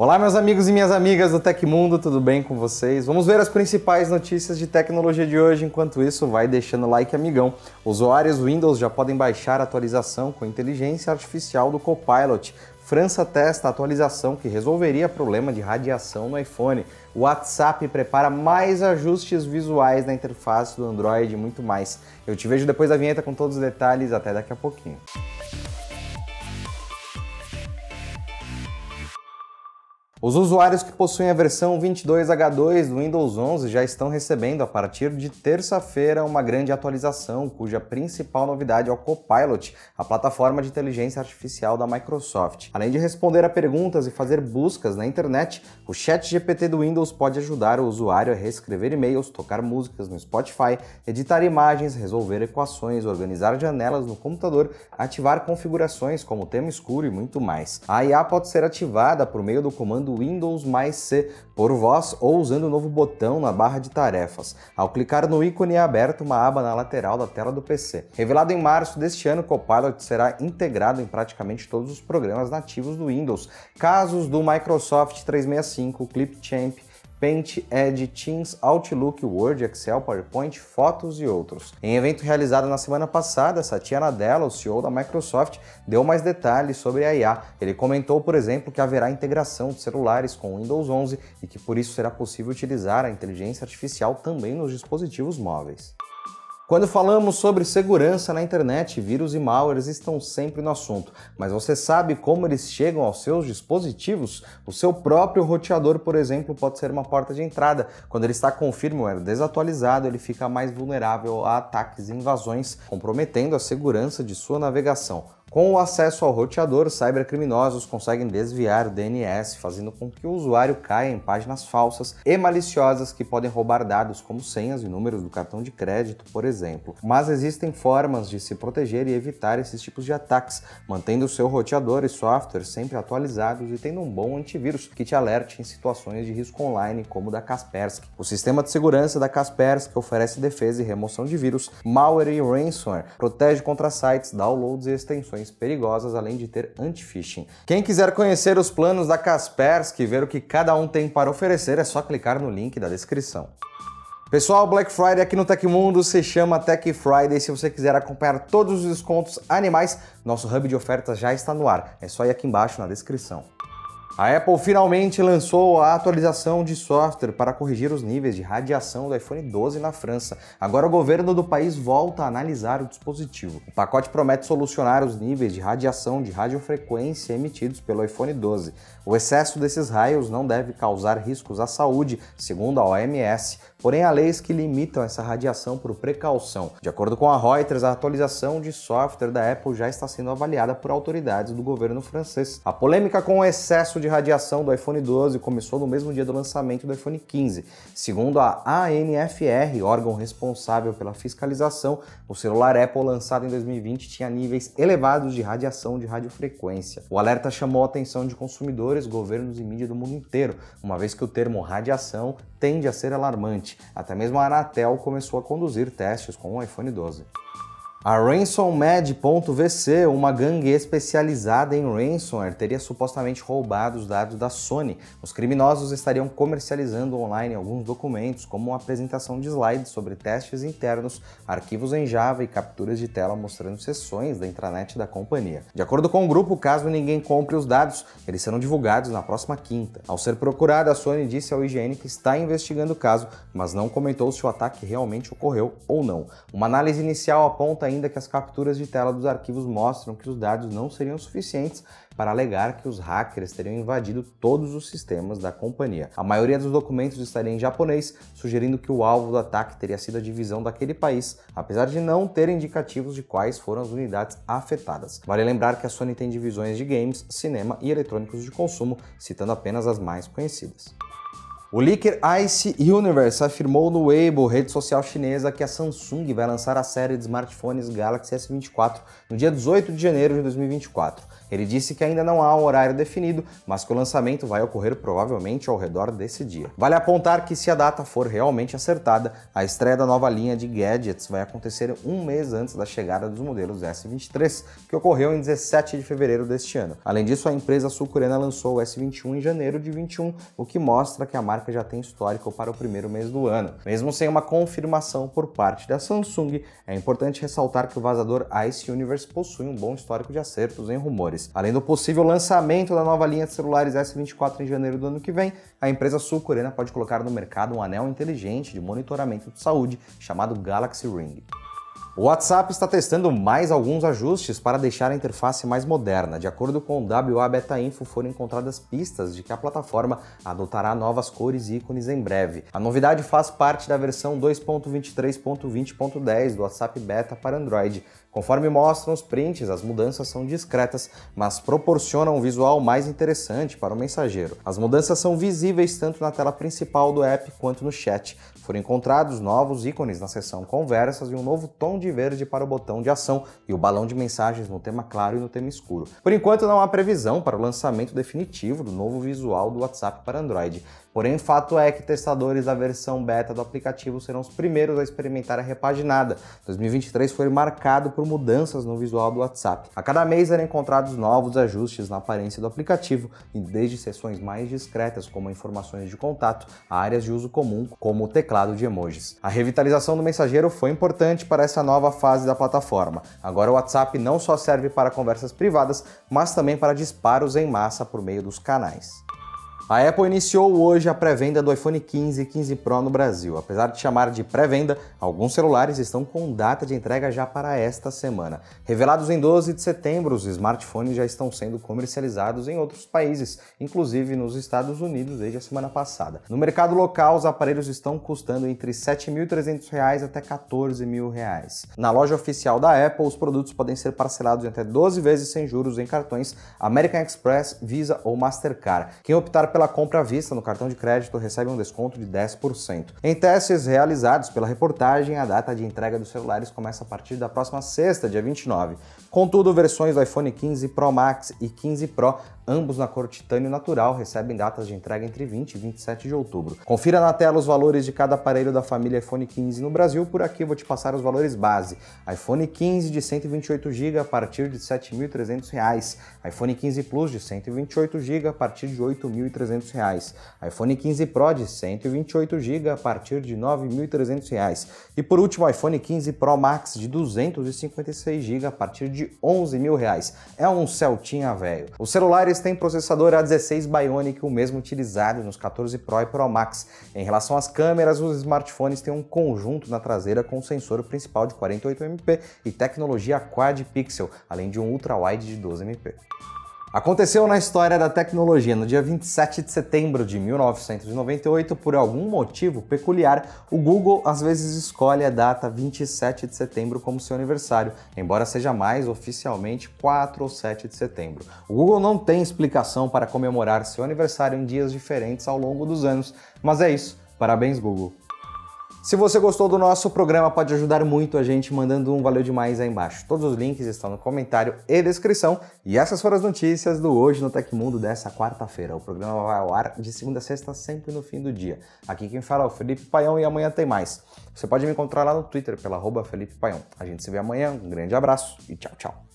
Olá, meus amigos e minhas amigas do Tecmundo, tudo bem com vocês? Vamos ver as principais notícias de tecnologia de hoje. Enquanto isso, vai deixando like, amigão. Usuários Windows já podem baixar a atualização com inteligência artificial do Copilot. França testa a atualização que resolveria problema de radiação no iPhone. O WhatsApp prepara mais ajustes visuais na interface do Android e muito mais. Eu te vejo depois da vinheta com todos os detalhes. Até daqui a pouquinho. Os usuários que possuem a versão 22H2 do Windows 11 já estão recebendo a partir de terça-feira uma grande atualização, cuja principal novidade é o Copilot, a plataforma de inteligência artificial da Microsoft. Além de responder a perguntas e fazer buscas na internet, o Chat GPT do Windows pode ajudar o usuário a reescrever e-mails, tocar músicas no Spotify, editar imagens, resolver equações, organizar janelas no computador, ativar configurações como tema escuro e muito mais. A IA pode ser ativada por meio do comando do Windows mais C por voz ou usando o novo botão na barra de tarefas. Ao clicar no ícone é aberta uma aba na lateral da tela do PC. Revelado em março deste ano, Copilot será integrado em praticamente todos os programas nativos do Windows. Casos do Microsoft 365, Clipchamp, Paint, Edge, Teams, Outlook, Word, Excel, PowerPoint, fotos e outros. Em evento realizado na semana passada, Satya Nadella, o CEO da Microsoft, deu mais detalhes sobre a IA. Ele comentou, por exemplo, que haverá integração de celulares com Windows 11 e que por isso será possível utilizar a inteligência artificial também nos dispositivos móveis. Quando falamos sobre segurança na internet, vírus e malwares estão sempre no assunto, mas você sabe como eles chegam aos seus dispositivos? O seu próprio roteador, por exemplo, pode ser uma porta de entrada. Quando ele está com firmware desatualizado, ele fica mais vulnerável a ataques e invasões, comprometendo a segurança de sua navegação. Com o acesso ao roteador, cybercriminosos conseguem desviar o DNS, fazendo com que o usuário caia em páginas falsas e maliciosas que podem roubar dados como senhas e números do cartão de crédito, por exemplo. Mas existem formas de se proteger e evitar esses tipos de ataques, mantendo o seu roteador e software sempre atualizados e tendo um bom antivírus que te alerte em situações de risco online, como o da Kaspersky. O sistema de segurança da Kaspersky oferece defesa e remoção de vírus, malware e ransomware, protege contra sites, downloads e extensões perigosas, além de ter anti-phishing. Quem quiser conhecer os planos da Kaspersky e ver o que cada um tem para oferecer, é só clicar no link da descrição. Pessoal, Black Friday aqui no Tecmundo se chama Tech Friday. Se você quiser acompanhar todos os descontos animais, nosso hub de ofertas já está no ar. É só ir aqui embaixo na descrição. A Apple finalmente lançou a atualização de software para corrigir os níveis de radiação do iPhone 12 na França. Agora o governo do país volta a analisar o dispositivo. O pacote promete solucionar os níveis de radiação de radiofrequência emitidos pelo iPhone 12. O excesso desses raios não deve causar riscos à saúde, segundo a OMS, porém há leis que limitam essa radiação por precaução. De acordo com a Reuters, a atualização de software da Apple já está sendo avaliada por autoridades do governo francês. A polêmica com o excesso de radiação do iPhone 12 começou no mesmo dia do lançamento do iPhone 15. Segundo a ANFR, órgão responsável pela fiscalização, o celular Apple lançado em 2020 tinha níveis elevados de radiação de radiofrequência. O alerta chamou a atenção de consumidores governos e mídia do mundo inteiro, uma vez que o termo radiação tende a ser alarmante. Até mesmo a Anatel começou a conduzir testes com o iPhone 12. A RansomMed.vc, uma gangue especializada em ransomware, teria supostamente roubado os dados da Sony. Os criminosos estariam comercializando online alguns documentos, como uma apresentação de slides sobre testes internos, arquivos em Java e capturas de tela mostrando sessões da intranet da companhia. De acordo com o grupo, caso ninguém compre os dados, eles serão divulgados na próxima quinta. Ao ser procurada, a Sony disse ao IGN que está investigando o caso, mas não comentou se o ataque realmente ocorreu ou não. Uma análise inicial aponta ainda que as capturas de tela dos arquivos mostram que os dados não seriam suficientes para alegar que os hackers teriam invadido todos os sistemas da companhia. A maioria dos documentos estaria em japonês, sugerindo que o alvo do ataque teria sido a divisão daquele país, apesar de não ter indicativos de quais foram as unidades afetadas. Vale lembrar que a Sony tem divisões de games, cinema e eletrônicos de consumo, citando apenas as mais conhecidas. O leaker Ice Universe afirmou no Weibo, rede social chinesa, que a Samsung vai lançar a série de smartphones Galaxy S24 no dia 18 de janeiro de 2024. Ele disse que ainda não há um horário definido, mas que o lançamento vai ocorrer provavelmente ao redor desse dia. Vale apontar que se a data for realmente acertada, a estreia da nova linha de gadgets vai acontecer um mês antes da chegada dos modelos S23, que ocorreu em 17 de fevereiro deste ano. Além disso, a empresa sul-coreana lançou o S21 em janeiro de 21, o que mostra que a marca já tem histórico para o primeiro mês do ano. Mesmo sem uma confirmação por parte da Samsung, é importante ressaltar que o vazador Ice Universe possui um bom histórico de acertos em rumores. Além do possível lançamento da nova linha de celulares S24 em janeiro do ano que vem, a empresa sul-coreana pode colocar no mercado um anel inteligente de monitoramento de saúde chamado Galaxy Ring. O WhatsApp está testando mais alguns ajustes para deixar a interface mais moderna. De acordo com o WA Beta Info, foram encontradas pistas de que a plataforma adotará novas cores e ícones em breve. A novidade faz parte da versão 2.23.20.10 do WhatsApp Beta para Android. Conforme mostram os prints, as mudanças são discretas, mas proporcionam um visual mais interessante para o mensageiro. As mudanças são visíveis tanto na tela principal do app quanto no chat. Foram encontrados novos ícones na seção Conversas e um novo tom de verde para o botão de ação e o balão de mensagens no tema claro e no tema escuro. Por enquanto, não há previsão para o lançamento definitivo do novo visual do WhatsApp para Android. Porém, fato é que testadores da versão beta do aplicativo serão os primeiros a experimentar a repaginada. 2023 foi marcado por mudanças no visual do WhatsApp. A cada mês eram encontrados novos ajustes na aparência do aplicativo, desde seções mais discretas, como informações de contato, a áreas de uso comum, como o teclado de emojis. A revitalização do mensageiro foi importante para essa nova fase da plataforma. Agora o WhatsApp não só serve para conversas privadas, mas também para disparos em massa por meio dos canais. A Apple iniciou hoje a pré-venda do iPhone 15 e 15 Pro no Brasil. Apesar de chamar de pré-venda, alguns celulares estão com data de entrega já para esta semana. Revelados em 12 de setembro, os smartphones já estão sendo comercializados em outros países, inclusive nos Estados Unidos desde a semana passada. No mercado local, os aparelhos estão custando entre R$ 7.300 até R$ 14.000. Na loja oficial da Apple, os produtos podem ser parcelados em até 12 vezes sem juros em cartões American Express, Visa ou Mastercard. Quem optar pela compra à vista no cartão de crédito recebe um desconto de 10%. Em testes realizados pela reportagem, a data de entrega dos celulares começa a partir da próxima sexta, dia 29. Contudo, versões do iPhone 15 Pro Max e 15 Pro ambos na cor titânio natural, recebem datas de entrega entre 20 e 27 de outubro. Confira na tela os valores de cada aparelho da família iPhone 15 no Brasil, por aqui vou te passar os valores base. iPhone 15 de 128 GB a partir de R$ 7.300, iPhone 15 Plus de 128 GB a partir de R$ 8.300, iPhone 15 Pro de 128 GB a partir de R$ 9.300 e por último iPhone 15 Pro Max de 256 GB a partir de R$ 11.000. É um Celtinha velho. Os celulares tem processador A16 Bionic, o mesmo utilizado nos 14 Pro e Pro Max. Em relação às câmeras, os smartphones têm um conjunto na traseira com sensor principal de 48MP e tecnologia Quad Pixel, além de um ultra-wide de 12MP. Aconteceu na história da tecnologia. No dia 27 de setembro de 1998, por algum motivo peculiar, o Google às vezes escolhe a data 27 de setembro como seu aniversário, embora seja mais oficialmente 4 ou 7 de setembro. O Google não tem explicação para comemorar seu aniversário em dias diferentes ao longo dos anos, mas é isso. Parabéns, Google! Se você gostou do nosso programa, pode ajudar muito a gente mandando um valeu demais aí embaixo. Todos os links estão no comentário e descrição. E essas foram as notícias do Hoje no Tecmundo dessa quarta-feira. O programa vai ao ar de segunda a sexta, sempre no fim do dia. Aqui quem fala é o Felipe Paião e amanhã tem mais. Você pode me encontrar lá no Twitter pela Felipe Paião. A gente se vê amanhã, um grande abraço e tchau, tchau.